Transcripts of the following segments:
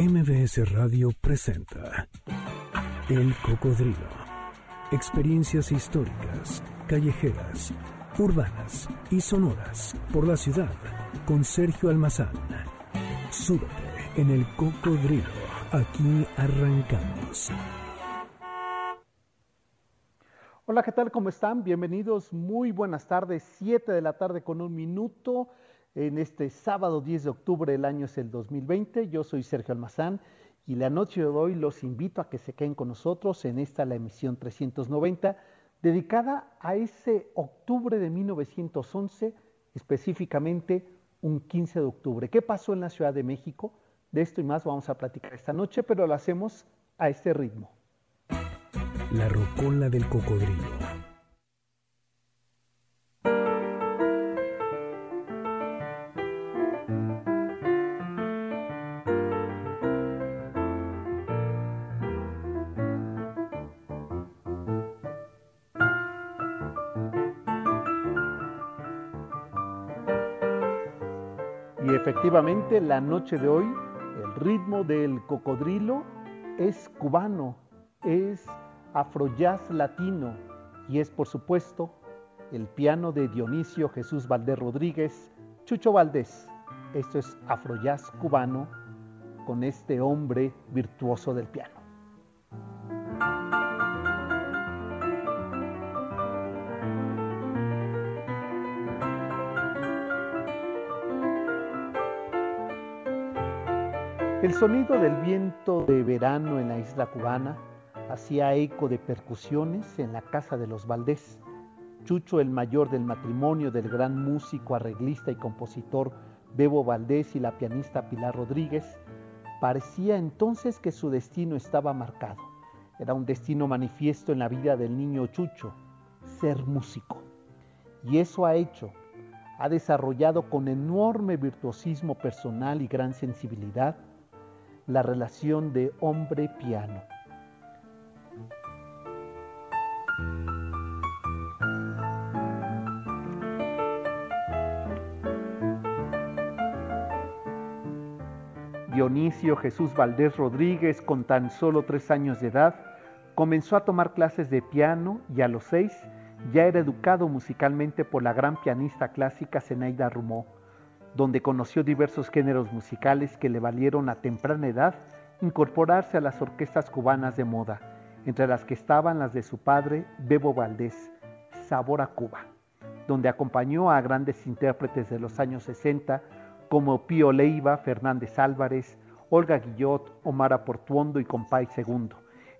MBS Radio presenta El Cocodrilo. Experiencias históricas, callejeras, urbanas y sonoras por la ciudad con Sergio Almazán. Súbete en El Cocodrilo. Aquí arrancamos. Hola, ¿qué tal? ¿Cómo están? Bienvenidos. Muy buenas tardes. Siete de la tarde con un minuto en este sábado 10 de octubre, el año es el 2020. Yo soy Sergio Almazán y la noche de hoy los invito a que se queden con nosotros en esta, la emisión 390, dedicada a ese octubre de 1911, específicamente un 15 de octubre. ¿Qué pasó en la Ciudad de México? De esto y más vamos a platicar esta noche, pero lo hacemos a este ritmo. La rocola del cocodrilo. Efectivamente la noche de hoy, el ritmo del cocodrilo es cubano, es afrojazz latino y es por supuesto el piano de Dionisio Jesús Valdés Rodríguez, Chucho Valdés. Esto es afrojazz cubano con este hombre virtuoso del piano. El sonido del viento de verano en la isla cubana hacía eco de percusiones en la casa de los Valdés. Chucho, el mayor del matrimonio del gran músico, arreglista y compositor Bebo Valdés y la pianista Pilar Rodríguez, parecía entonces que su destino estaba marcado. Era un destino manifiesto en la vida del niño Chucho, ser músico. Y eso ha hecho, ha desarrollado con enorme virtuosismo personal y gran sensibilidad la relación de hombre-piano. Dionisio Jesús Valdés Rodríguez, con tan solo tres años de edad, comenzó a tomar clases de piano y a los seis ya era educado musicalmente por la gran pianista clásica Zenaida Rumó, donde conoció diversos géneros musicales que le valieron a temprana edad incorporarse a las orquestas cubanas de moda, entre las que estaban las de su padre, Bebo Valdés, Sabor a Cuba, donde acompañó a grandes intérpretes de los años 60 como Pío Leiva, Fernández Álvarez, Olga Guillot, Omar Portuondo y Compay II,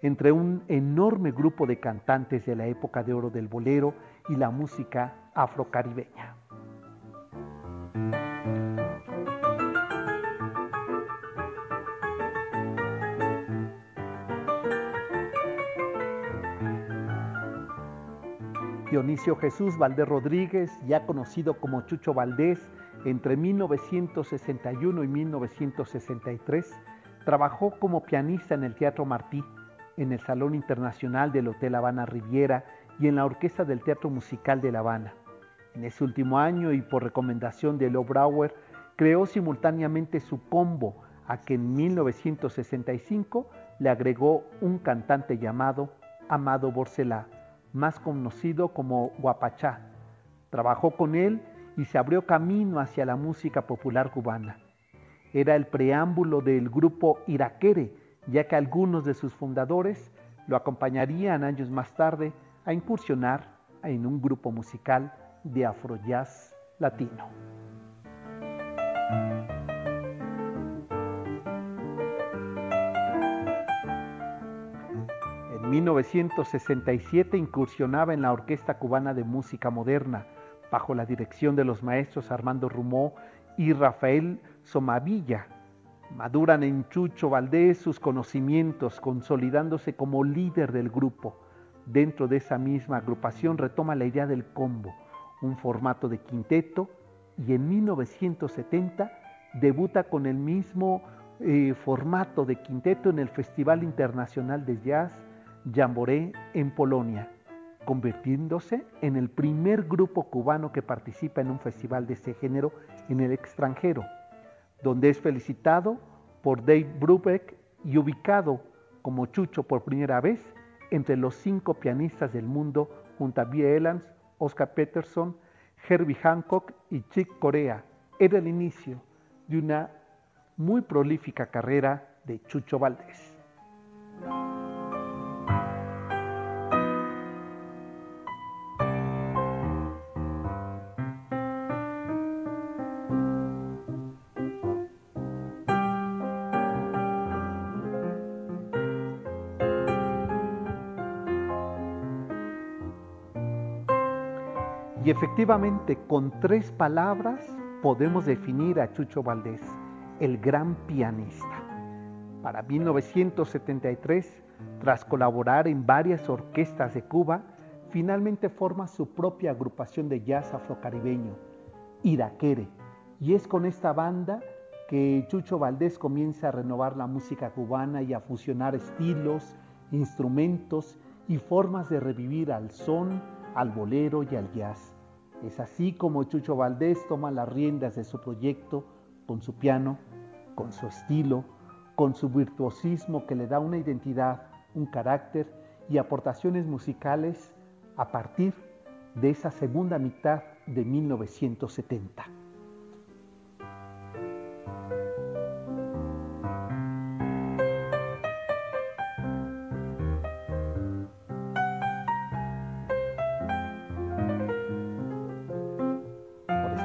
entre un enorme grupo de cantantes de la época de oro del bolero y la música afrocaribeña. Dionisio Jesús Valdés Rodríguez, ya conocido como Chucho Valdés, entre 1961 y 1963, trabajó como pianista en el Teatro Martí, en el Salón Internacional del Hotel Habana Riviera y en la Orquesta del Teatro Musical de La Habana. En ese último año y por recomendación de Lo Brauer, creó simultáneamente su combo, a que en 1965 le agregó un cantante llamado Amado Borcelá, más conocido como Guapachá. Trabajó con él y se abrió camino hacia la música popular cubana. Era el preámbulo del grupo Iraquere, ya que algunos de sus fundadores lo acompañarían años más tarde a incursionar en un grupo musical de afrojazz latino. 1967 incursionaba en la Orquesta Cubana de Música Moderna, bajo la dirección de los maestros Armando Rumó y Rafael Somavilla. Maduran en Chucho Valdés sus conocimientos, consolidándose como líder del grupo. Dentro de esa misma agrupación retoma la idea del combo, un formato de quinteto, y en 1970 debuta con el mismo eh, formato de quinteto en el Festival Internacional de Jazz Jamboree en Polonia, convirtiéndose en el primer grupo cubano que participa en un festival de este género en el extranjero, donde es felicitado por Dave Brubeck y ubicado como Chucho por primera vez entre los cinco pianistas del mundo junto a Bia Elans, Oscar Peterson, Herbie Hancock y Chick Corea. Era el inicio de una muy prolífica carrera de Chucho Valdés. Efectivamente, con tres palabras podemos definir a Chucho Valdés, el gran pianista. Para 1973, tras colaborar en varias orquestas de Cuba, finalmente forma su propia agrupación de jazz afrocaribeño, Iraquere. Y es con esta banda que Chucho Valdés comienza a renovar la música cubana y a fusionar estilos, instrumentos y formas de revivir al son, al bolero y al jazz. Es así como Chucho Valdés toma las riendas de su proyecto con su piano, con su estilo, con su virtuosismo que le da una identidad, un carácter y aportaciones musicales a partir de esa segunda mitad de 1970.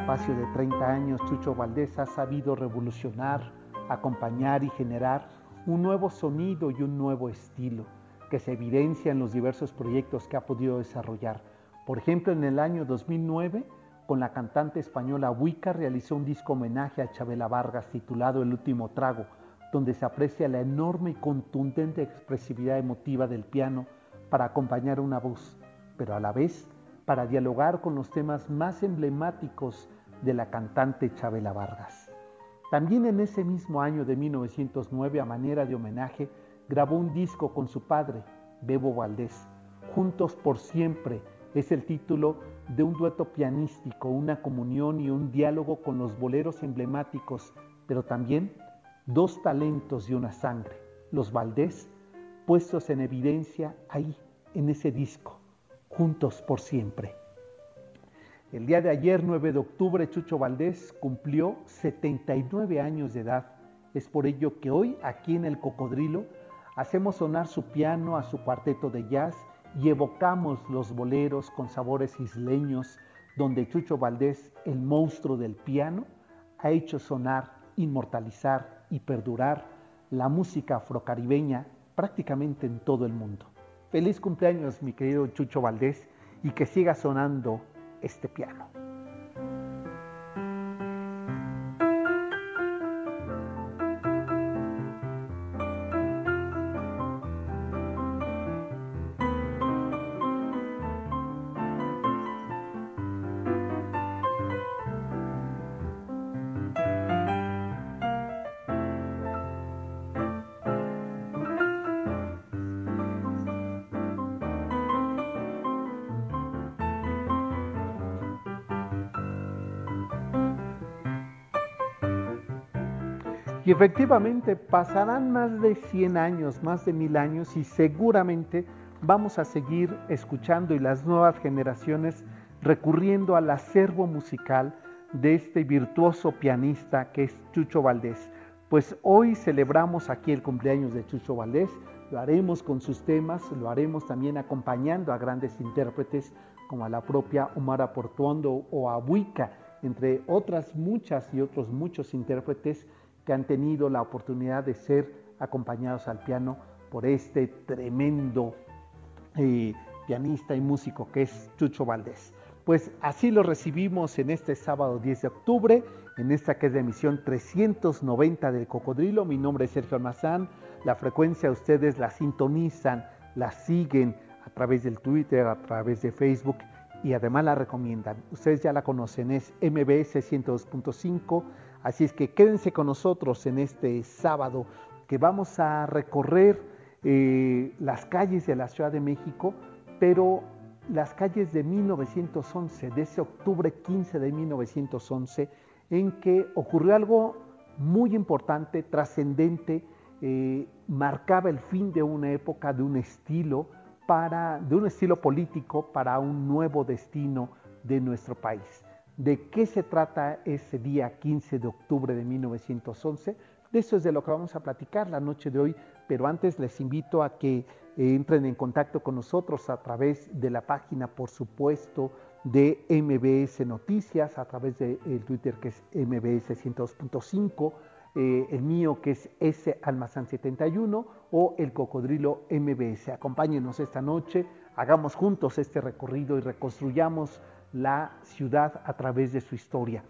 Espacio de 30 años, Chucho Valdés ha sabido revolucionar, acompañar y generar un nuevo sonido y un nuevo estilo que se evidencia en los diversos proyectos que ha podido desarrollar. Por ejemplo, en el año 2009, con la cantante española Wicca, realizó un disco homenaje a Chabela Vargas titulado El último trago, donde se aprecia la enorme y contundente expresividad emotiva del piano para acompañar una voz, pero a la vez para dialogar con los temas más emblemáticos de la cantante Chabela Vargas. También en ese mismo año de 1909, a manera de homenaje, grabó un disco con su padre, Bebo Valdés. Juntos por siempre es el título de un dueto pianístico, una comunión y un diálogo con los boleros emblemáticos, pero también dos talentos y una sangre, los Valdés, puestos en evidencia ahí, en ese disco, juntos por siempre. El día de ayer, 9 de octubre, Chucho Valdés cumplió 79 años de edad. Es por ello que hoy, aquí en el Cocodrilo, hacemos sonar su piano a su cuarteto de jazz y evocamos los boleros con sabores isleños, donde Chucho Valdés, el monstruo del piano, ha hecho sonar, inmortalizar y perdurar la música afrocaribeña prácticamente en todo el mundo. Feliz cumpleaños, mi querido Chucho Valdés, y que siga sonando este piano. Efectivamente pasarán más de 100 años, más de mil años y seguramente vamos a seguir escuchando y las nuevas generaciones recurriendo al acervo musical de este virtuoso pianista que es Chucho Valdés. Pues hoy celebramos aquí el cumpleaños de Chucho Valdés, lo haremos con sus temas, lo haremos también acompañando a grandes intérpretes como a la propia Omar Portuondo o a Buica, entre otras muchas y otros muchos intérpretes que han tenido la oportunidad de ser acompañados al piano por este tremendo eh, pianista y músico que es Chucho Valdés. Pues así lo recibimos en este sábado 10 de octubre, en esta que es de emisión 390 del Cocodrilo. Mi nombre es Sergio Almazán. La frecuencia ustedes la sintonizan, la siguen a través del Twitter, a través de Facebook y además la recomiendan. Ustedes ya la conocen, es MBS 102.5 Así es que quédense con nosotros en este sábado que vamos a recorrer eh, las calles de la Ciudad de México, pero las calles de 1911, de ese octubre 15 de 1911, en que ocurrió algo muy importante, trascendente, eh, marcaba el fin de una época, de un estilo, para, de un estilo político para un nuevo destino de nuestro país. ¿De qué se trata ese día 15 de octubre de 1911? De eso es de lo que vamos a platicar la noche de hoy, pero antes les invito a que eh, entren en contacto con nosotros a través de la página, por supuesto, de MBS Noticias, a través del Twitter que es MBS 102.5, eh, el mío que es S Almazán 71 o el Cocodrilo MBS. Acompáñenos esta noche, hagamos juntos este recorrido y reconstruyamos la ciudad a través de su historia.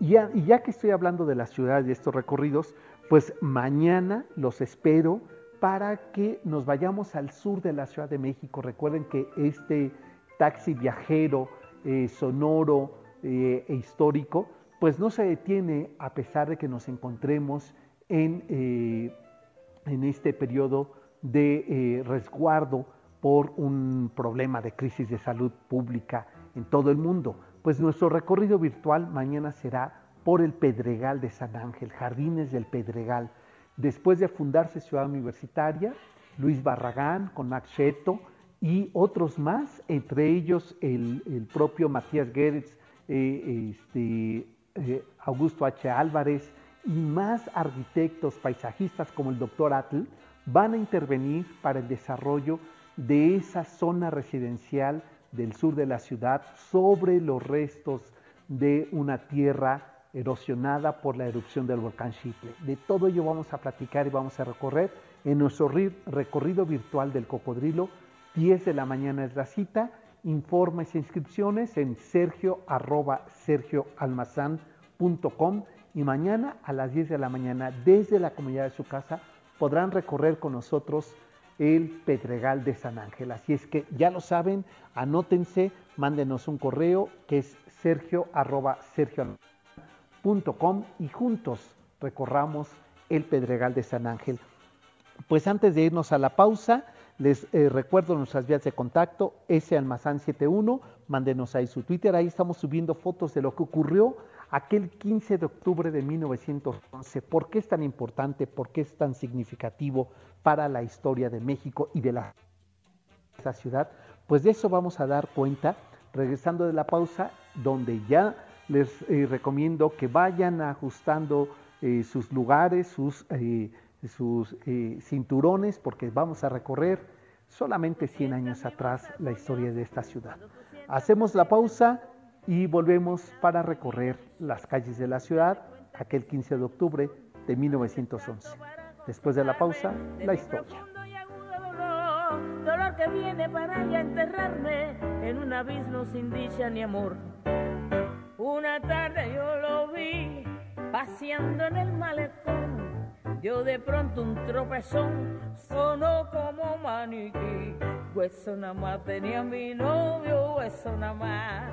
Y ya, que estoy hablando de la ciudad y de estos recorridos, pues mañana los espero para que nos vayamos al sur de la Ciudad de México. Recuerden que este taxi viajero eh, sonoro eh, e histórico, pues no se detiene a pesar de que nos encontremos en, eh, en este periodo de resguardo por un problema de crisis de salud pública en todo el mundo. Pues nuestro recorrido virtual mañana será por el Pedregal de San Ángel, Jardines del Pedregal. Después de fundarse Ciudad Universitaria, Luis Barragán con Max Cheto y otros más, entre ellos el, propio Matías Geretz, eh, este, eh, Augusto H. Álvarez y más arquitectos paisajistas como el doctor Atl, van a intervenir para el desarrollo de esa zona residencial del sur de la ciudad sobre los restos de una tierra erosionada por la erupción del volcán Chiple. De todo ello vamos a platicar y vamos a recorrer en nuestro recorrido virtual del cocodrilo. 10 de la mañana es la cita. Informes e inscripciones en sergio arroba sergioalmazán.com y mañana a las 10 de la mañana desde la comunidad de su casa podrán recorrer con nosotros el Pedregal de San Ángel. Así es que ya lo saben, anótense, mándenos un correo que es sergio arroba y juntos recorramos el Pedregal de San Ángel. Pues antes de irnos a la pausa, les eh, recuerdo nuestras vías de contacto, ese almazán 71, mándenos ahí su Twitter, ahí estamos subiendo fotos de lo que ocurrió aquel 15 de octubre de 1911. ¿Por qué es tan importante? ¿Por qué es tan significativo para la historia de México y de la ciudad? Pues de eso vamos a dar cuenta regresando de la pausa, donde ya les eh, recomiendo que vayan ajustando eh, sus lugares, sus sus eh, cinturones porque vamos a recorrer solamente 100 años atrás la historia de esta ciudad. Hacemos la pausa y volvemos para recorrer las calles de la ciudad aquel 15 de octubre de 1911. Después de la pausa, la historia. Dolor que viene para ya enterrarme en un abismo sin dicha ni amor. Una tarde yo lo vi paseando en el malecón yo de pronto un tropezón sonó como maniquí. Hueso nada más tenía mi novio, hueso nada más.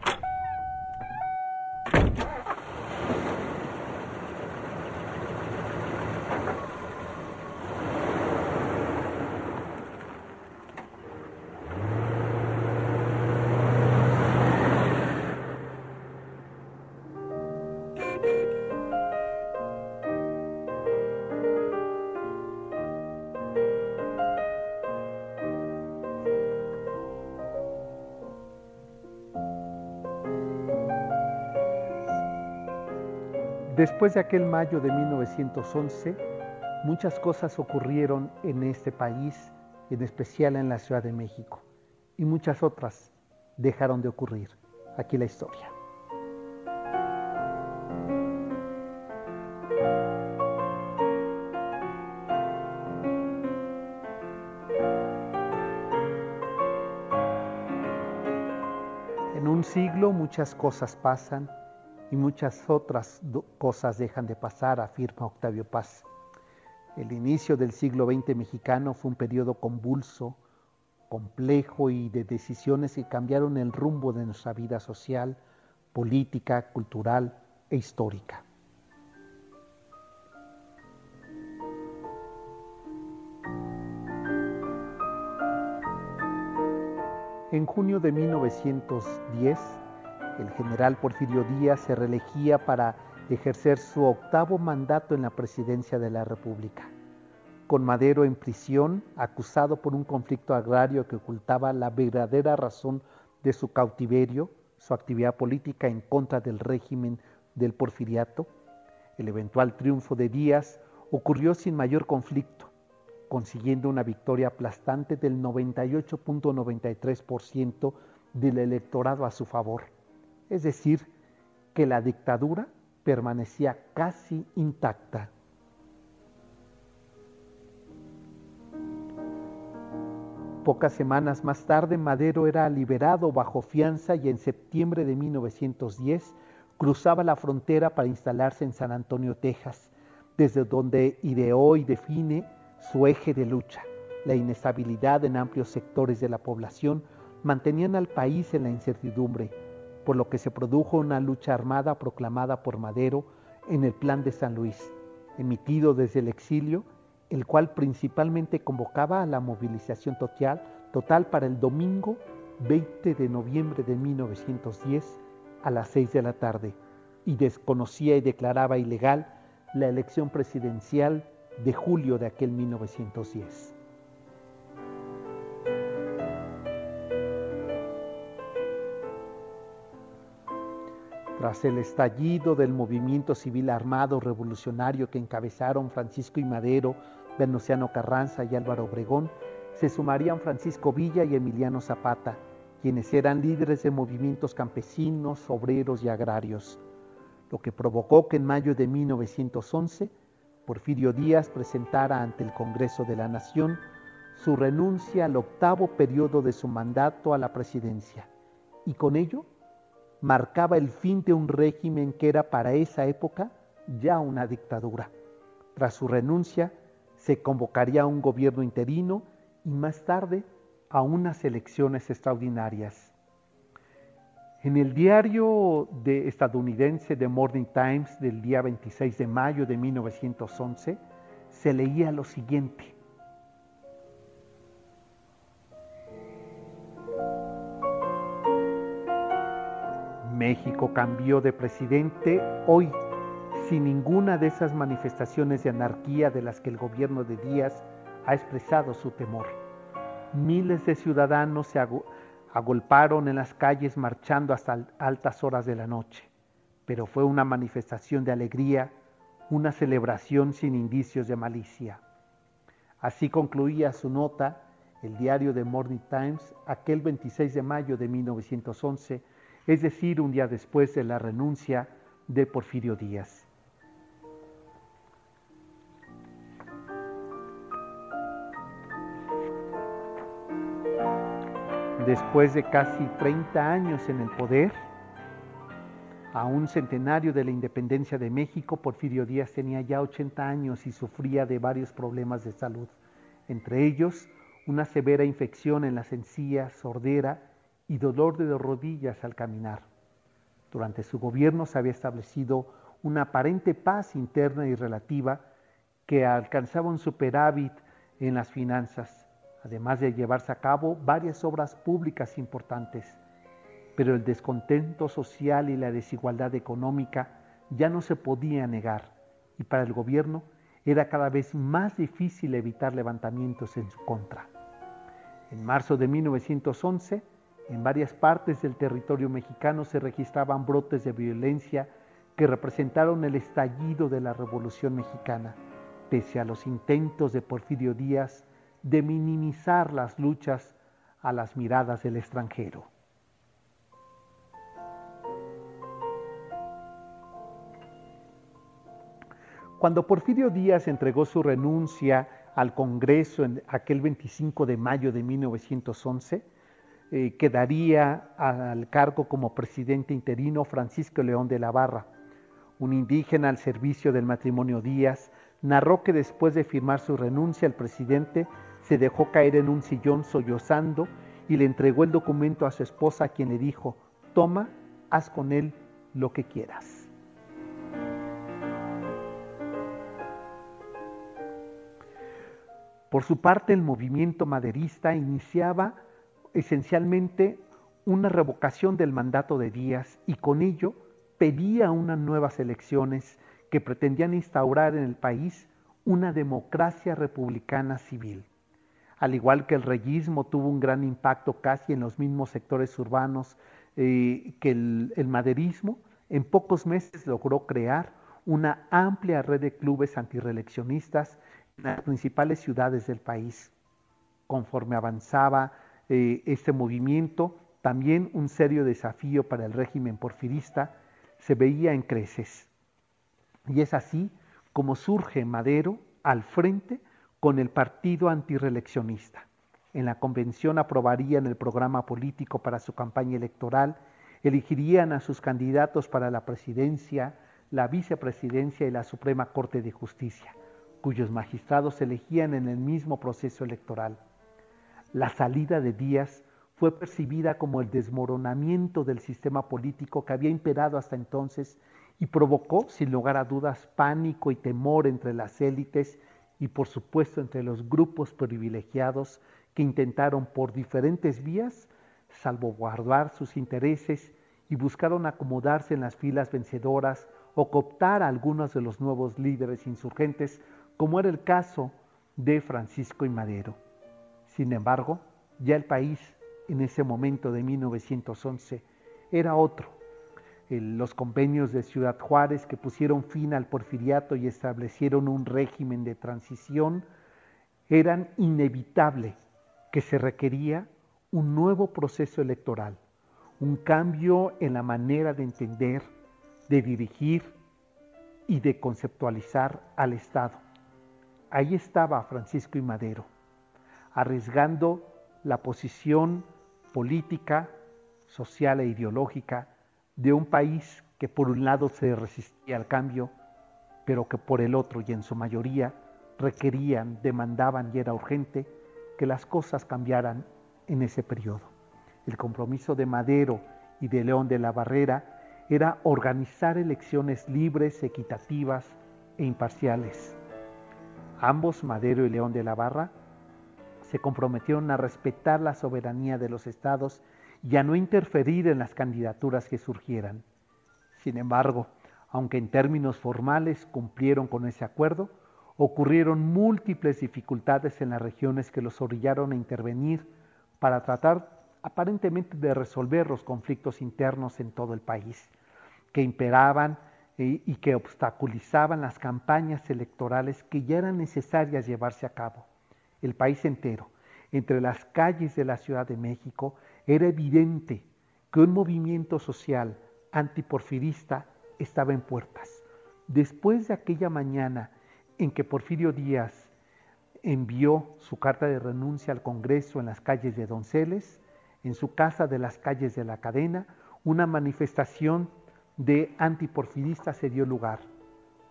Después de aquel mayo de 1911, muchas cosas ocurrieron en este país, en especial en la Ciudad de México, y muchas otras dejaron de ocurrir. Aquí la historia. En un siglo muchas cosas pasan y muchas otras cosas dejan de pasar, afirma Octavio Paz. El inicio del siglo XX mexicano fue un periodo convulso, complejo y de decisiones que cambiaron el rumbo de nuestra vida social, política, cultural e histórica. En junio de 1910, el general Porfirio Díaz se reelegía para ejercer su octavo mandato en la presidencia de la República. Con Madero en prisión, acusado por un conflicto agrario que ocultaba la verdadera razón de su cautiverio, su actividad política en contra del régimen del porfiriato, el eventual triunfo de Díaz ocurrió sin mayor conflicto consiguiendo una victoria aplastante del 98.93% del electorado a su favor. Es decir, que la dictadura permanecía casi intacta. Pocas semanas más tarde, Madero era liberado bajo fianza y en septiembre de 1910 cruzaba la frontera para instalarse en San Antonio, Texas, desde donde ideó y define su eje de lucha, la inestabilidad en amplios sectores de la población, mantenían al país en la incertidumbre, por lo que se produjo una lucha armada proclamada por Madero en el Plan de San Luis, emitido desde el exilio, el cual principalmente convocaba a la movilización total, para el domingo 20 de noviembre de 1910 a las 6 de la tarde y desconocía y declaraba ilegal la elección presidencial de julio de aquel 1910. Tras el estallido del movimiento civil armado revolucionario que encabezaron Francisco y Madero, Venustiano Carranza y Álvaro Obregón, se sumarían Francisco Villa y Emiliano Zapata, quienes eran líderes de movimientos campesinos, obreros y agrarios, lo que provocó que en mayo de 1911 Porfirio Díaz presentara ante el Congreso de la Nación su renuncia al octavo periodo de su mandato a la presidencia y con ello marcaba el fin de un régimen que era para esa época ya una dictadura. Tras su renuncia se convocaría a un gobierno interino y más tarde a unas elecciones extraordinarias. En el diario de estadounidense The Morning Times del día 26 de mayo de 1911 se leía lo siguiente. México cambió de presidente hoy sin ninguna de esas manifestaciones de anarquía de las que el gobierno de Díaz ha expresado su temor. Miles de ciudadanos se, agolparon en las calles marchando hasta altas horas de la noche, pero fue una manifestación de alegría, una celebración sin indicios de malicia. Así concluía su nota el diario The Morning Times aquel 26 de mayo de 1911, es decir, un día después de la renuncia de Porfirio Díaz. Después de casi 30 años en el poder, a un centenario de la independencia de México, Porfirio Díaz tenía ya 80 años y sufría de varios problemas de salud, entre ellos una severa infección en las encías, sordera y dolor de rodillas al caminar. Durante su gobierno se había establecido una aparente paz interna y relativa que alcanzaba un superávit en las finanzas además de llevarse a cabo varias obras públicas importantes. Pero el descontento social y la desigualdad económica ya no se podía negar y para el gobierno era cada vez más difícil evitar levantamientos en su contra. En marzo de 1911, en varias partes del territorio mexicano se registraban brotes de violencia que representaron el estallido de la Revolución Mexicana, pese a los intentos de Porfirio Díaz de minimizar las luchas a las miradas del extranjero. Cuando Porfirio Díaz entregó su renuncia al Congreso en aquel 25 de mayo de 1911, eh, quedaría al cargo como presidente interino Francisco León de la Barra, un indígena al servicio del matrimonio Díaz, narró que después de firmar su renuncia el presidente se dejó caer en un sillón sollozando y le entregó el documento a su esposa, quien le dijo, toma, haz con él lo que quieras. Por su parte, el movimiento maderista iniciaba esencialmente una revocación del mandato de Díaz y con ello pedía unas nuevas elecciones que pretendían instaurar en el país una democracia republicana civil. Al igual que el reyismo tuvo un gran impacto casi en los mismos sectores urbanos eh, que el, maderismo, en pocos meses logró crear una amplia red de clubes antireeleccionistas en las principales ciudades del país. Conforme avanzaba eh, este movimiento, también un serio desafío para el régimen porfirista se veía en creces. Y es así como surge Madero al frente con el partido antireeleccionista. En la convención aprobarían el programa político para su campaña electoral, elegirían a sus candidatos para la presidencia, la vicepresidencia y la Suprema Corte de Justicia cuyos magistrados elegían en el mismo proceso electoral. La salida de Díaz fue percibida como el desmoronamiento del sistema político que había imperado hasta entonces y provocó, sin lugar a dudas, pánico y temor entre las élites y, por supuesto, entre los grupos privilegiados que intentaron por diferentes vías salvaguardar sus intereses y buscaron acomodarse en las filas vencedoras o cooptar a algunos de los nuevos líderes insurgentes como era el caso de Francisco y Madero. Sin embargo, ya el país en ese momento de 1911 era otro. los convenios de Ciudad Juárez que pusieron fin al porfiriato y establecieron un régimen de transición eran inevitable que se requería un nuevo proceso electoral, un cambio en la manera de entender, de dirigir y de conceptualizar al Estado. Ahí estaba Francisco y Madero, arriesgando la posición política, social e ideológica de un país que por un lado se resistía al cambio, pero que por el otro y en su mayoría requerían, demandaban y era urgente que las cosas cambiaran en ese periodo. El compromiso de Madero y de León de la Barrera era organizar elecciones libres, equitativas e imparciales Ambos, Madero y León de la Barra, se comprometieron a respetar la soberanía de los estados y a no interferir en las candidaturas que surgieran. Sin embargo, aunque en términos formales cumplieron con ese acuerdo, ocurrieron múltiples dificultades en las regiones que los orillaron a intervenir para tratar aparentemente de resolver los conflictos internos en todo el país, que imperaban y que obstaculizaban las campañas electorales que ya eran necesarias llevarse a cabo. El país entero, entre las calles de la Ciudad de México, era evidente que un movimiento social antiporfirista estaba en puertas. Después de aquella mañana en que Porfirio Díaz envió su carta de renuncia al Congreso en las calles de Donceles, en su casa de las calles de la cadena, una manifestación de antiporfirista se dio lugar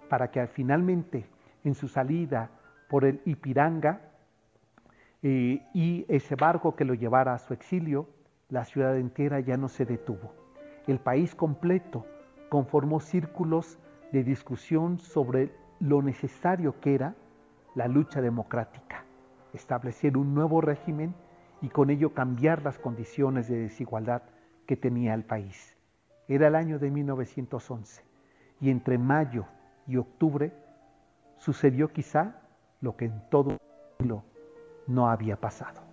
para que finalmente en su salida por el Ipiranga eh, y ese barco que lo llevara a su exilio, la ciudad entera ya no se detuvo. El país completo conformó círculos de discusión sobre lo necesario que era la lucha democrática, establecer un nuevo régimen y con ello cambiar las condiciones de desigualdad que tenía el país. Era el año de 1911 y entre mayo y octubre sucedió quizá lo que en todo el no había pasado.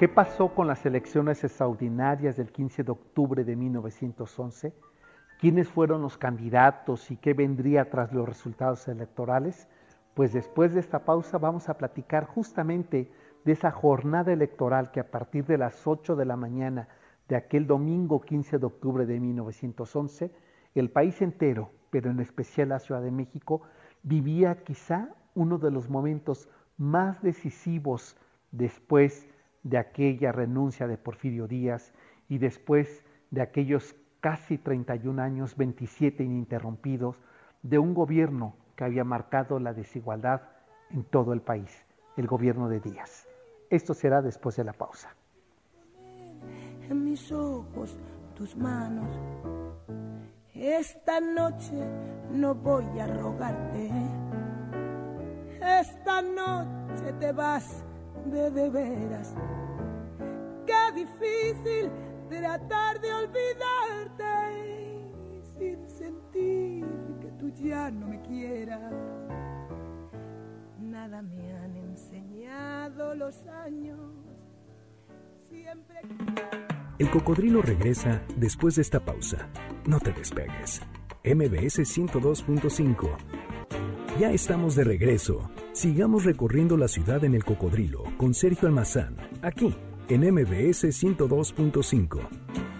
¿Qué pasó con las elecciones extraordinarias del 15 de octubre de 1911? ¿Quiénes fueron los candidatos y qué vendría tras los resultados electorales? Pues después de esta pausa vamos a platicar justamente de esa jornada electoral que a partir de las 8 de la mañana de aquel domingo 15 de octubre de 1911, el país entero, pero en especial la Ciudad de México, vivía quizá uno de los momentos más decisivos después de aquella renuncia de Porfirio Díaz y después de aquellos casi 31 años, 27 ininterrumpidos, de un gobierno que había marcado la desigualdad en todo el país, el gobierno de Díaz. Esto será después de la pausa. En mis ojos, tus manos. Esta noche no voy a rogarte. Esta noche te vas de de veras. Qué difícil tratar de olvidarte sin sentir tú ya no me quieras. Nada me han enseñado los años. Siempre. El cocodrilo regresa después de esta pausa. No te despegues. MBS 102.5. Ya estamos de regreso. Sigamos recorriendo la ciudad en el cocodrilo con Sergio Almazán, aquí en MBS 102.5.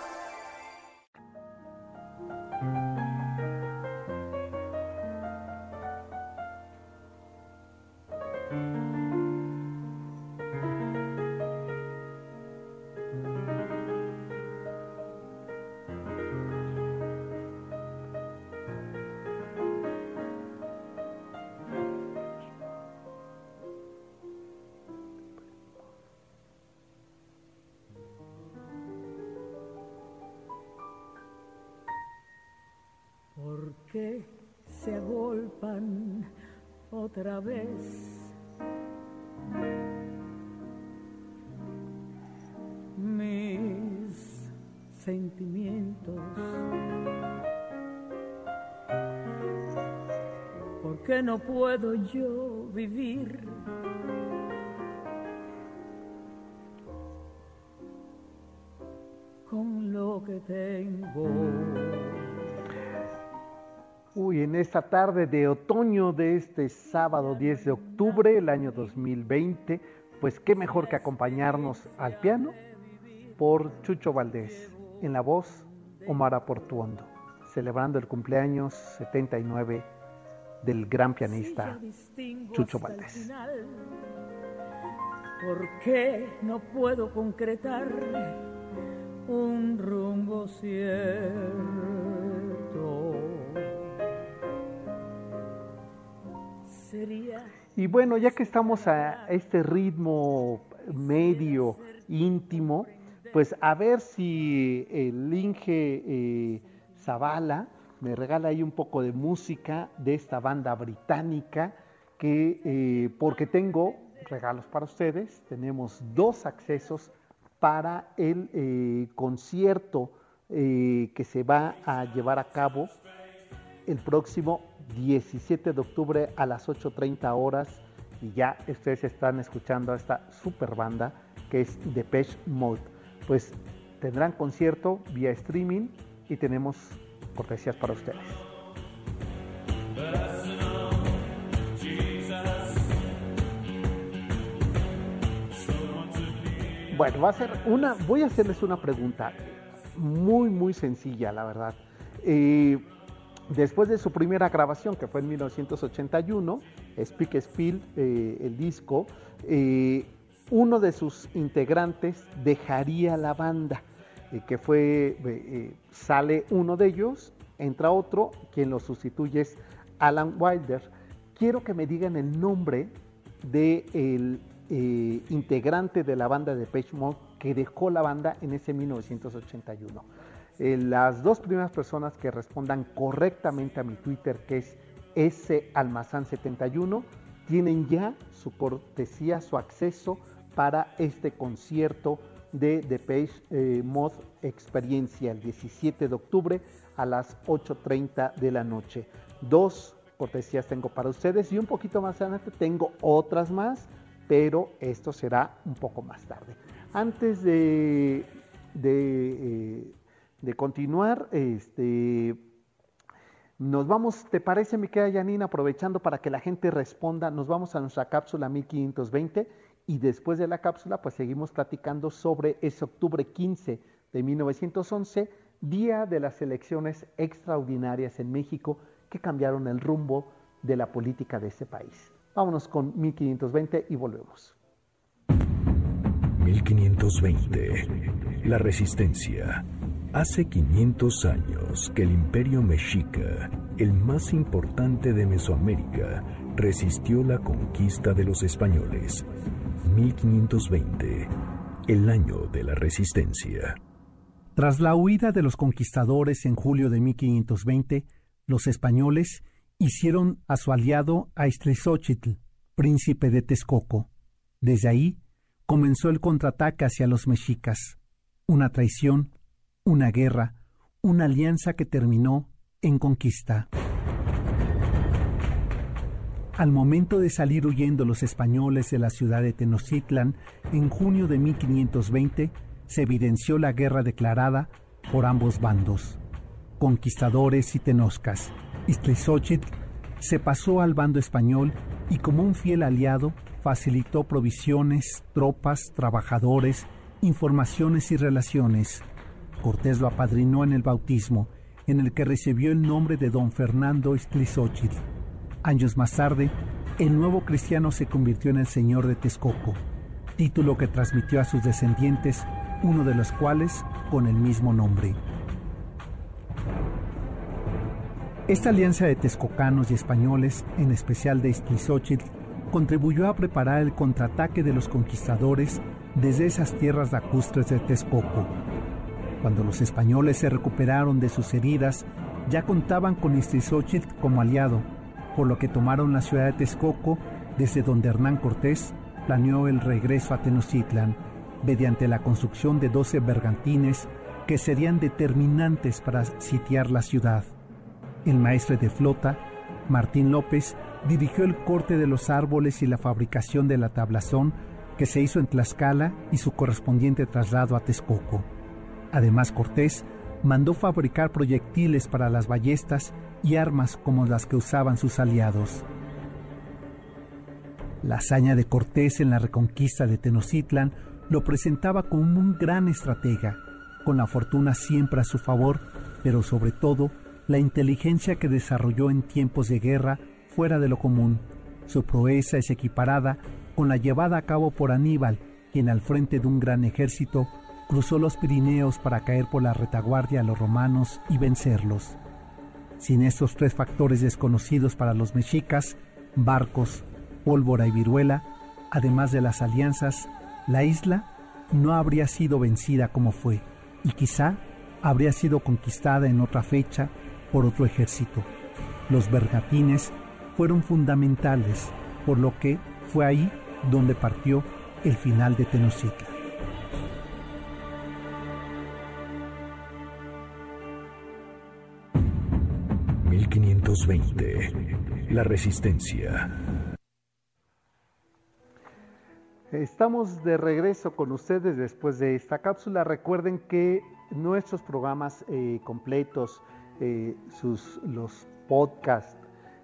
No puedo yo vivir? Con lo que tengo. Uy, en esta tarde de otoño de este sábado 10 de octubre del año 2020, pues qué mejor que acompañarnos al piano por Chucho Valdés, en la voz Omar Portuondo, celebrando el cumpleaños 79 del gran pianista Chucho Valdés. ¿Por qué no puedo concretar un rumbo cierto? Sería Y bueno, ya que estamos a este ritmo medio íntimo, pues a ver si el Inge eh, Zavala me regala ahí un poco de música de esta banda británica que eh, porque tengo regalos para ustedes, tenemos dos accesos para el eh, concierto eh, que se va a llevar a cabo el próximo 17 de octubre a las 8.30 horas y ya ustedes están escuchando a esta super banda que es Depeche Mode. Pues tendrán concierto vía streaming y tenemos cortesías para ustedes. Bueno, va a ser una, voy a hacerles una pregunta muy, muy sencilla, la verdad. Eh, después de su primera grabación, que fue en 1981, Speak Spill, eh, el disco, eh, uno de sus integrantes dejaría la banda, que fue, sale uno de ellos, entra otro, quien lo sustituye es Alan Wilder. Quiero que me digan el nombre del eh, integrante de la banda de Page que dejó la banda en ese 1981. Eh, las dos primeras personas que respondan correctamente a mi Twitter, que es salmazán71, tienen ya su cortesía, su acceso para este concierto de The Page eh, Mod Experiencia el 17 de octubre a las 8.30 de la noche. Dos cortesías tengo para ustedes y un poquito más adelante tengo otras más, pero esto será un poco más tarde. Antes de, de, eh, continuar, este, nos vamos, ¿te parece, mi querida Janina, aprovechando para que la gente responda, nos vamos a nuestra cápsula 1520 y después de la cápsula, pues seguimos platicando sobre ese octubre 15 de 1911, día de las elecciones extraordinarias en México que cambiaron el rumbo de la política de ese país. Vámonos con 1520 y volvemos. 1520. La resistencia. Hace 500 años que el imperio mexica, el más importante de Mesoamérica, resistió la conquista de los españoles. 1520. El año de la resistencia. Tras la huida de los conquistadores en julio de 1520, los españoles hicieron a su aliado a Istrizóchitl, príncipe de Texcoco. Desde ahí comenzó el contraataque hacia los mexicas, una traición, una guerra, una alianza que terminó en conquista. Al momento de salir huyendo los españoles de la ciudad de Tenochtitlan en junio de 1520, se evidenció la guerra declarada por ambos bandos conquistadores y tenoscas. Iztlizóchitl se pasó al bando español y como un fiel aliado facilitó provisiones, tropas, trabajadores, informaciones y relaciones. Cortés lo apadrinó en el bautismo, en el que recibió el nombre de don Fernando Iztlizóchitl. Años más tarde, el nuevo cristiano se convirtió en el señor de Texcoco, título que transmitió a sus descendientes, uno de los cuales con el mismo nombre. Esta alianza de texcocanos y españoles, en especial de Iztlizóchitl, contribuyó a preparar el contraataque de los conquistadores desde esas tierras lacustres de Texcoco. Cuando los españoles se recuperaron de sus heridas, ya contaban con Iztlizóchitl como aliado, por lo que tomaron la ciudad de Texcoco, desde donde Hernán Cortés planeó el regreso a Tenochtitlan, mediante la construcción de 12 bergantines que serían determinantes para sitiar la ciudad. El maestre de flota, Martín López, dirigió el corte de los árboles y la fabricación de la tablazón que se hizo en Tlaxcala y su correspondiente traslado a Texcoco. Además, Cortés mandó fabricar proyectiles para las ballestas y armas como las que usaban sus aliados. La hazaña de Cortés en la reconquista de Tenochtitlan lo presentaba como un gran estratega, con la fortuna siempre a su favor, pero sobre todo la inteligencia que desarrolló en tiempos de guerra fuera de lo común. Su proeza es equiparada con la llevada a cabo por Aníbal, quien al frente de un gran ejército cruzó los Pirineos para caer por la retaguardia a los romanos y vencerlos. Sin estos tres factores desconocidos para los mexicas, barcos, pólvora y viruela, además de las alianzas, la isla no habría sido vencida como fue, y quizá habría sido conquistada en otra fecha por otro ejército. Los bergatines fueron fundamentales, por lo que fue ahí donde partió el final de Tenochtitlan. ...1520... La Resistencia. Estamos de regreso con ustedes después de esta cápsula. Recuerden que nuestros programas eh, completos eh, sus, los podcasts,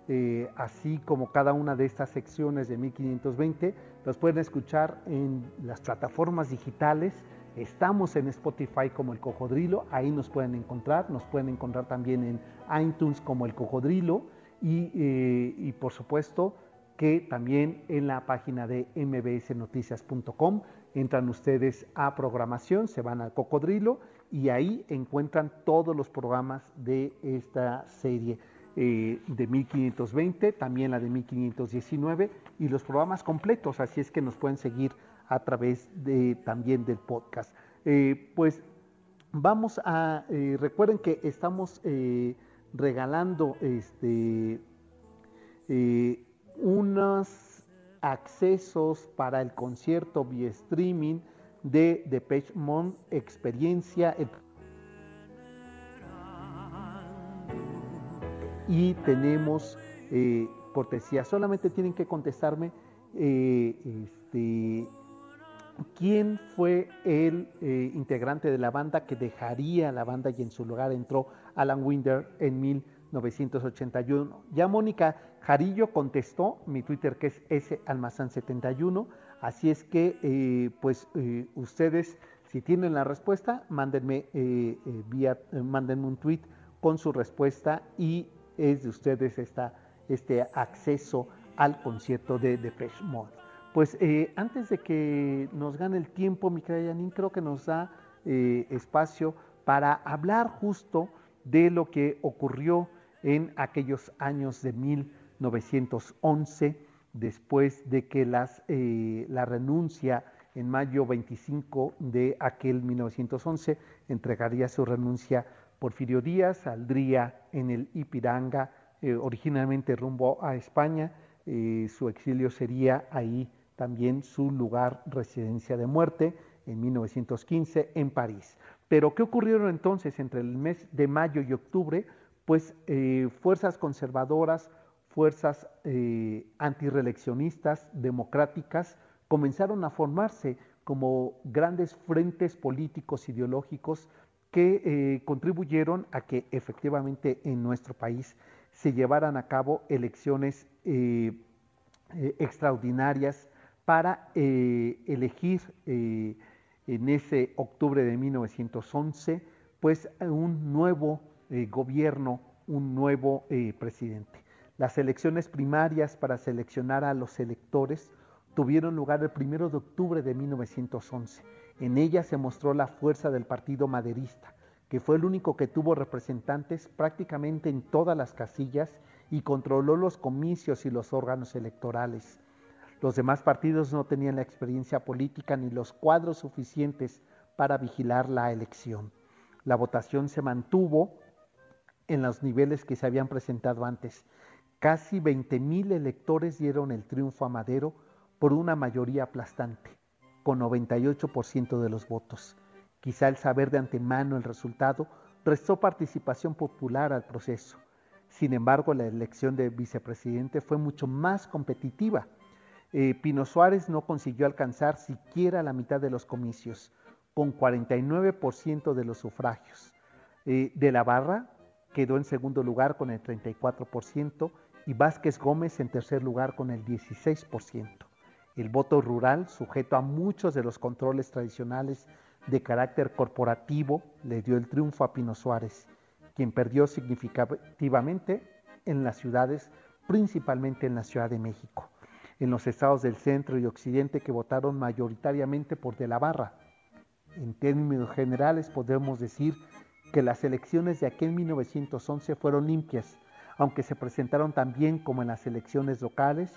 eh, así como cada una de estas secciones de 1520, los pueden escuchar en las plataformas digitales. Estamos en Spotify como El Cocodrilo, ahí nos pueden encontrar, nos pueden encontrar también en iTunes como El Cocodrilo y, eh, y por supuesto que también en la página de mbsnoticias.com entran ustedes a programación, se van al Cocodrilo y ahí encuentran todos los programas de esta serie eh, de 1520, también la de 1519 y los programas completos, así es que nos pueden seguir a través de, también del podcast. Eh, pues vamos a, eh, recuerden que estamos regalando este, unos accesos para el concierto vía streaming de Depeche Mode, experiencia. Y tenemos eh, cortesía. Solamente tienen que contestarme eh, este, quién fue el eh, integrante de la banda que dejaría la banda y en su lugar entró Alan Winder en 1981. Ya Mónica Jarillo contestó mi Twitter que es salmazán71, así es que pues ustedes si tienen la respuesta, mándenme vía, mándenme un tweet con su respuesta y es de ustedes esta, este acceso al concierto de Depeche Mode. Pues eh, antes de que nos gane el tiempo, mi querida Janine, creo que nos da eh, espacio para hablar justo de lo que ocurrió en aquellos años de 1911, después de que las, eh, la renuncia en mayo 25 de aquel 1911 entregaría su renuncia Porfirio Díaz saldría en el Ipiranga, originalmente rumbo a España. Su exilio sería ahí también su lugar residencia de muerte en 1915 en París. Pero ¿qué ocurrieron entonces entre el mes de mayo y octubre? Pues eh, fuerzas conservadoras, fuerzas antireleccionistas, democráticas, comenzaron a formarse como grandes frentes políticos ideológicos que eh, contribuyeron a que efectivamente en nuestro país se llevaran a cabo elecciones eh, eh, extraordinarias para elegir en ese octubre de 1911 pues un nuevo gobierno, un nuevo presidente. Las elecciones primarias para seleccionar a los electores tuvieron lugar el primero de octubre de 1911 en ella se mostró la fuerza del Partido Maderista, que fue el único que tuvo representantes prácticamente en todas las casillas y controló los comicios y los órganos electorales. Los demás partidos no tenían la experiencia política ni los cuadros suficientes para vigilar la elección. La votación se mantuvo en los niveles que se habían presentado antes. Casi 20.000 electores dieron el triunfo a Madero por una mayoría aplastante con 98% de los votos. Quizá el saber de antemano el resultado restó participación popular al proceso. Sin embargo, la elección de vicepresidente fue mucho más competitiva. Eh, Pino Suárez no consiguió alcanzar siquiera la mitad de los comicios, con 49% de los sufragios. Eh, de la Barra quedó en segundo lugar con el 34% y Vázquez Gómez en tercer lugar con el 16%. El voto rural, sujeto a muchos de los controles tradicionales de carácter corporativo, le dio el triunfo a Pino Suárez, quien perdió significativamente en las ciudades, principalmente en la Ciudad de México, en los estados del centro y occidente que votaron mayoritariamente por De la Barra. En términos generales podemos decir que las elecciones de aquel 1911 fueron limpias, aunque se presentaron también como en las elecciones locales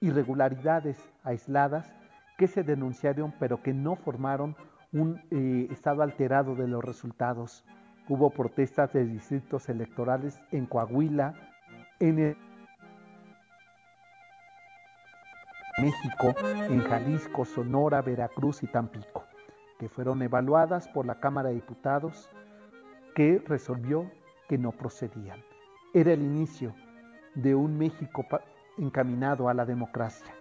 irregularidades aisladas que se denunciaron pero que no formaron un eh, estado alterado de los resultados. Hubo protestas de distritos electorales en Coahuila, en México, en Jalisco, Sonora, Veracruz y Tampico, que fueron evaluadas por la Cámara de Diputados que resolvió que no procedían. Era el inicio de un México encaminado a la democracia.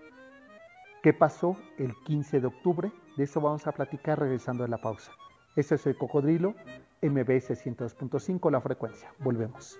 ¿Qué pasó el 15 de octubre? De eso vamos a platicar regresando a la pausa. Este es el Cocodrilo, MBS 102.5, la frecuencia. Volvemos.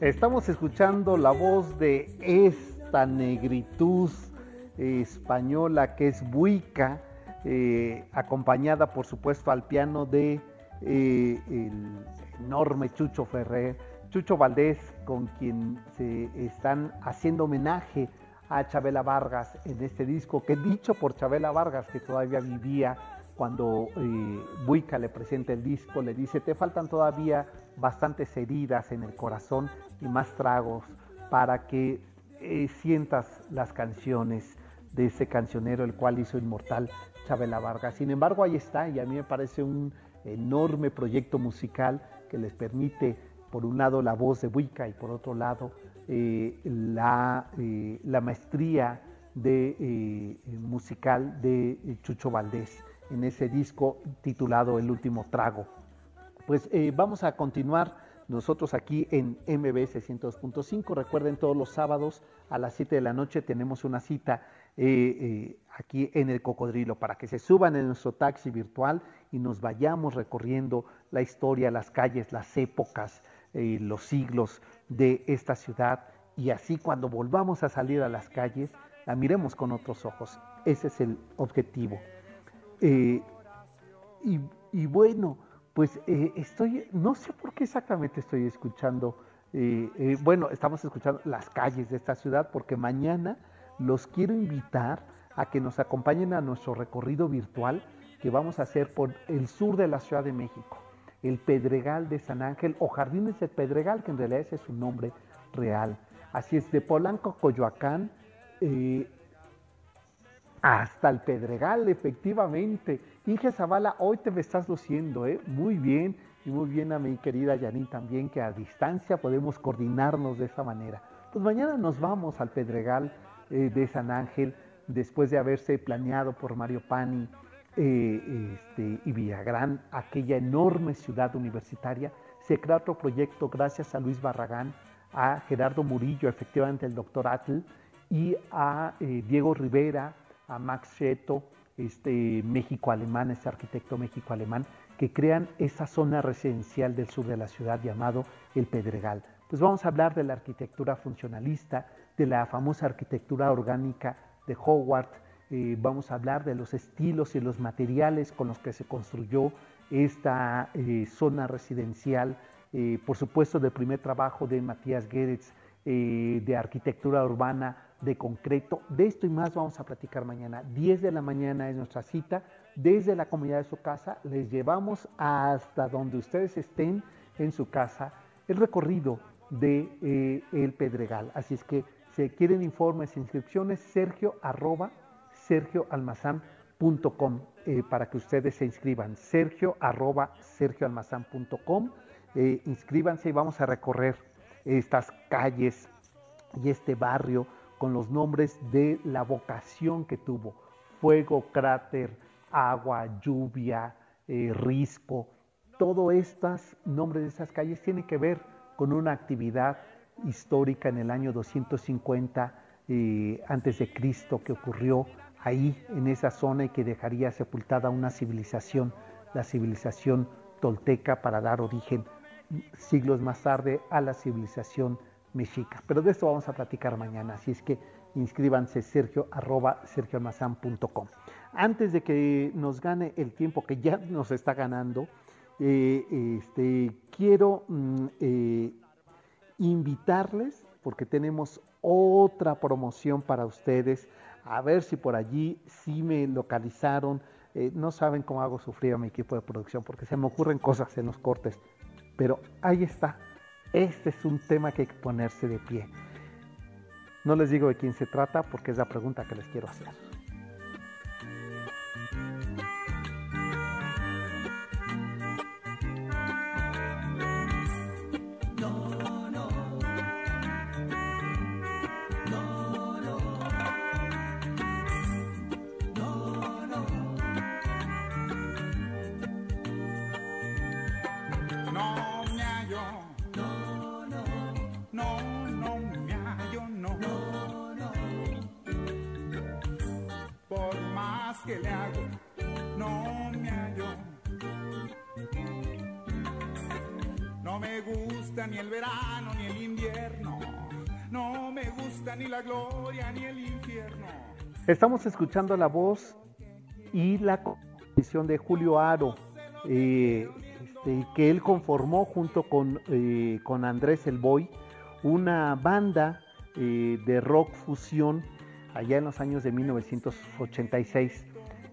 Estamos escuchando la voz de esta negritud española que es Buica, eh, acompañada por supuesto al piano de eh, el enorme Chucho Ferrer, Chucho Valdés, con quien se están haciendo homenaje a Chabela Vargas en este disco, que dicho por Chabela Vargas, que todavía vivía cuando eh, Buica le presenta el disco, le dice, te faltan todavía bastantes heridas en el corazón y más tragos para que eh, sientas las canciones de ese cancionero, el cual hizo inmortal Chabela Vargas. Sin embargo, ahí está, y a mí me parece un enorme proyecto musical que les permite, por un lado, la voz de Buica y por otro lado, eh, la, eh, la, maestría de, musical de Chucho Valdés en ese disco titulado El último trago. Pues vamos a continuar nosotros aquí en MBS 102.5. Recuerden, todos los sábados a las 7 de la noche tenemos una cita aquí en el Cocodrilo para que se suban en nuestro taxi virtual y nos vayamos recorriendo la historia, las calles, las épocas, los siglos de esta ciudad y así cuando volvamos a salir a las calles la miremos con otros ojos. Ese es el objetivo. Eh, y, bueno, pues eh, estoy, no sé por qué exactamente estoy escuchando, eh, bueno, estamos escuchando las calles de esta ciudad porque mañana los quiero invitar a que nos acompañen a nuestro recorrido virtual que vamos a hacer por el sur de la Ciudad de México el Pedregal de San Ángel o Jardines del Pedregal, que en realidad ese es su nombre real. Así es, de Polanco, Coyoacán, eh, hasta el Pedregal, efectivamente. Inge Zavala, hoy te me estás luciendo, ¿eh? Muy bien, y muy bien a mi querida Yanin también, que a distancia podemos coordinarnos de esa manera. Pues mañana nos vamos al Pedregal eh, de San Ángel, después de haberse planeado por Mario Pani eh, este, y Villagrán, aquella enorme ciudad universitaria, se crea otro proyecto gracias a Luis Barragán, a Gerardo Murillo, efectivamente el doctor Atl, y a eh, Diego Rivera, a Max Scheto, este México-alemán, este arquitecto México-alemán, que crean esa zona residencial del sur de la ciudad llamado el Pedregal. Pues vamos a hablar de la arquitectura funcionalista, de la famosa arquitectura orgánica de Howard, eh, vamos a hablar de los estilos y los materiales con los que se construyó esta eh, zona residencial, eh, por supuesto del primer trabajo de Matías Guedes de arquitectura urbana de concreto. De esto y más vamos a platicar mañana. 10 de la mañana es nuestra cita. Desde la comunidad de su casa les llevamos hasta donde ustedes estén en su casa el recorrido de El Pedregal. Así es que si quieren informes e inscripciones, sergio arroba sergioalmazán.com eh, para que ustedes se inscriban. Sergio arroba sergioalmazán.com. Eh, inscríbanse y vamos a recorrer estas calles y este barrio con los nombres de la vocación que tuvo. Fuego, cráter, agua, lluvia, eh, risco. Todos estos nombres de estas calles tienen que ver con una actividad histórica en el año 250 antes de Cristo que ocurrió ahí en esa zona y que dejaría sepultada una civilización, la civilización tolteca, para dar origen siglos más tarde a la civilización mexica. Pero de esto vamos a platicar mañana, así es que inscríbanse sergio arroba sergioalmazán.com. Antes de que nos gane el tiempo que ya nos está ganando, eh, este, quiero mm, eh, invitarles porque tenemos otra promoción para ustedes. A ver si por allí sí me localizaron. Eh, no saben cómo hago sufrir a mi equipo de producción porque se me ocurren cosas en los cortes. Pero ahí está. Este es un tema que hay que ponerse de pie. No les digo de quién se trata porque es la pregunta que les quiero hacer. Ni el verano ni el invierno. No me gusta ni la gloria ni el infierno. Estamos escuchando la voz y la composición de Julio Aro, eh, este, que él conformó junto con, eh, con Andrés El Boy, una banda eh, de rock fusión allá en los años de 1986.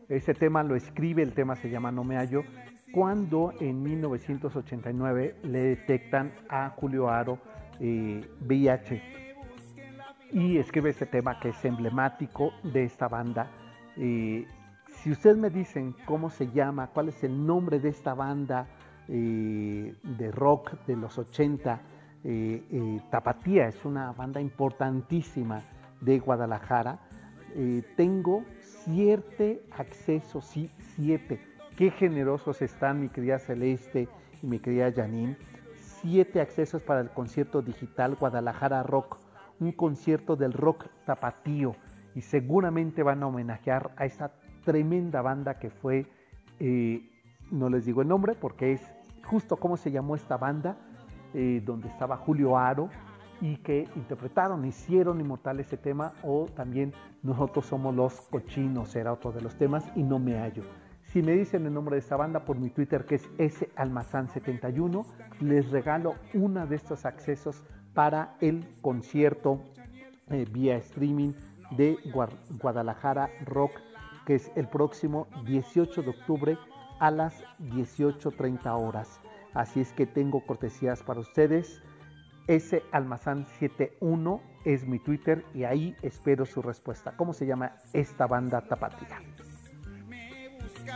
Ese tema lo escribe, el tema se llama No me hallo, cuando en 1989 le detectan a Julio Aro VIH eh, y escribe ese tema que es emblemático de esta banda. Eh, si ustedes me dicen cómo se llama, cuál es el nombre de esta banda eh, de rock de los 80, Tapatía es una banda importantísima de Guadalajara. tengo cierto acceso, sí, siete Qué generosos están mi querida Celeste y mi querida Janine. Siete accesos para el concierto digital Guadalajara Rock, un concierto del rock tapatío. Y seguramente van a homenajear a esa tremenda banda que fue, eh, no les digo el nombre porque es justo cómo se llamó esta banda, eh, donde estaba Julio Aro y que interpretaron, hicieron inmortal ese tema, o también nosotros somos los cochinos, era otro de los temas, y no me hallo. Si me dicen el nombre de esta banda por mi Twitter, que es salmazán71, les regalo uno de estos accesos para el concierto eh, vía streaming de Guadalajara Rock, que es el próximo 18 de octubre a las 18.30 horas. Así es que tengo cortesías para ustedes. S Almazán 71 es mi Twitter y ahí espero su respuesta. ¿Cómo se llama esta banda tapatía?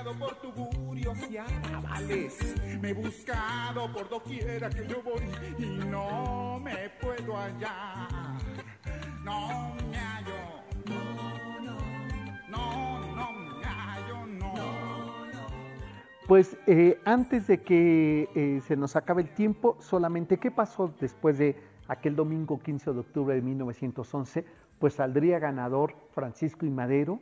Por tugurios y arrabales. Me he buscado por doquiera que yo voy y no me puedo hallar. No me hallo. No, no, no, no me hallo, no. Pues eh, antes de que eh, se nos acabe el tiempo, solamente qué pasó después de aquel domingo 15 de octubre de 1911, pues saldría ganador Francisco y Madero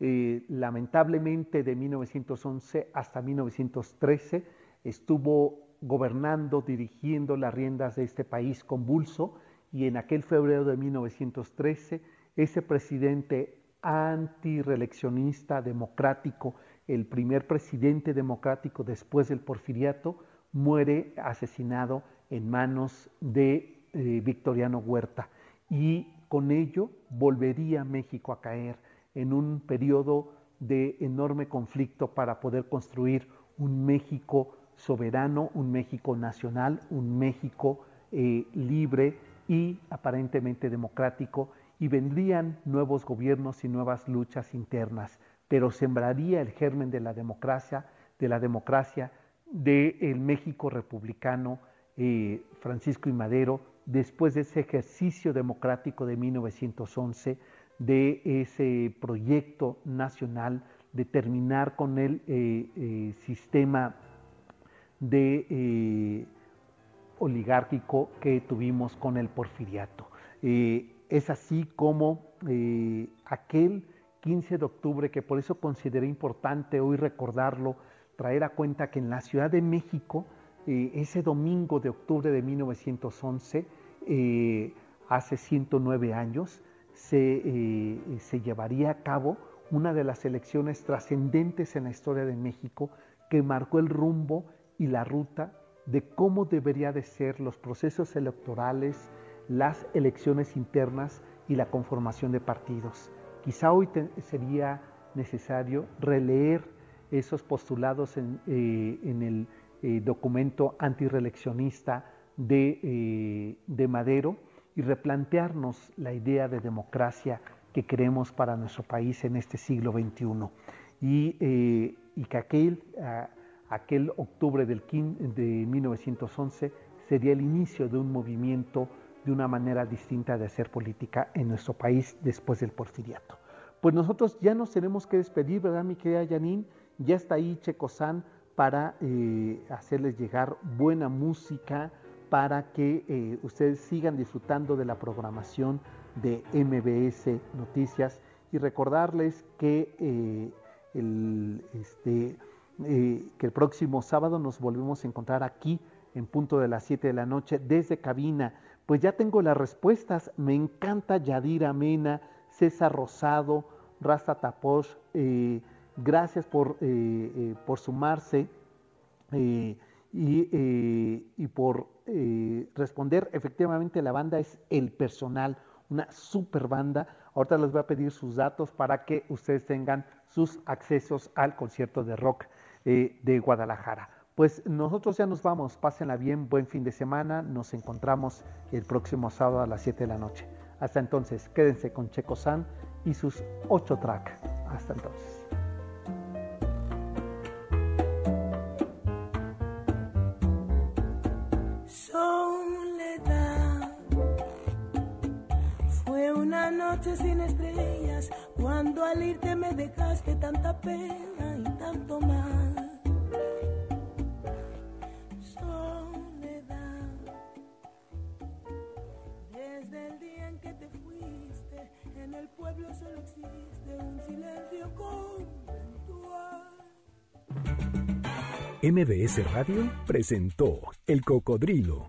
eh, lamentablemente de 1911 hasta 1913 estuvo gobernando, dirigiendo las riendas de este país convulso y en aquel febrero de 1913 ese presidente antireeleccionista democrático, el primer presidente democrático después del porfiriato, muere asesinado en manos de eh, Victoriano Huerta. Y con ello volvería México a caer en un periodo de enorme conflicto para poder construir un México soberano, un México nacional, un México eh, libre y aparentemente democrático, y vendrían nuevos gobiernos y nuevas luchas internas, pero sembraría el germen de la democracia, de la democracia del México republicano eh, Francisco y Madero, después de ese ejercicio democrático de 1911, de ese proyecto nacional de terminar con el eh, eh, sistema de eh, oligárquico que tuvimos con el porfiriato. es así como aquel 15 de octubre, que por eso consideré importante hoy recordarlo, traer a cuenta que en la Ciudad de México, ese domingo de octubre de 1911, hace 109 años, eh, se, llevaría a cabo una de las elecciones trascendentes en la historia de México que marcó el rumbo y la ruta de cómo debería de ser los procesos electorales, las elecciones internas y la conformación de partidos. Quizá hoy sería necesario releer esos postulados en, eh, el eh, documento antireeleccionista de, eh, de Madero y replantearnos la idea de democracia que queremos para nuestro país en este siglo XXI. Y, y que aquel, aquel octubre del, de 1911 sería el inicio de un movimiento de una manera distinta de hacer política en nuestro país después del porfiriato. Pues nosotros ya nos tenemos que despedir, ¿verdad, mi querida Janine? Ya está ahí Checosan para eh, hacerles llegar buena música, para que eh, ustedes sigan disfrutando de la programación de MBS Noticias y recordarles que, eh, el, este, que el próximo sábado nos volvemos a encontrar aquí en punto de las 7 de la noche desde cabina. Pues ya tengo las respuestas. Me encanta Yadira Mena, César Rosado, Rasta Taposh. Eh, gracias por, eh, eh, por sumarse y, y, por responder. Efectivamente, la banda es El Personal, una super banda. Ahorita les voy a pedir sus datos para que ustedes tengan sus accesos al concierto de rock de Guadalajara. Pues nosotros ya nos vamos, pásenla bien, buen fin de semana, nos encontramos el próximo sábado a las 7 de la noche. Hasta entonces, quédense con Checo San y sus 8 tracks. Hasta entonces. Una noche sin estrellas cuando al irte me dejaste tanta pena y tanto mal. el pueblo solo existe un silencio conventual. MBS Radio presentó El Cocodrilo.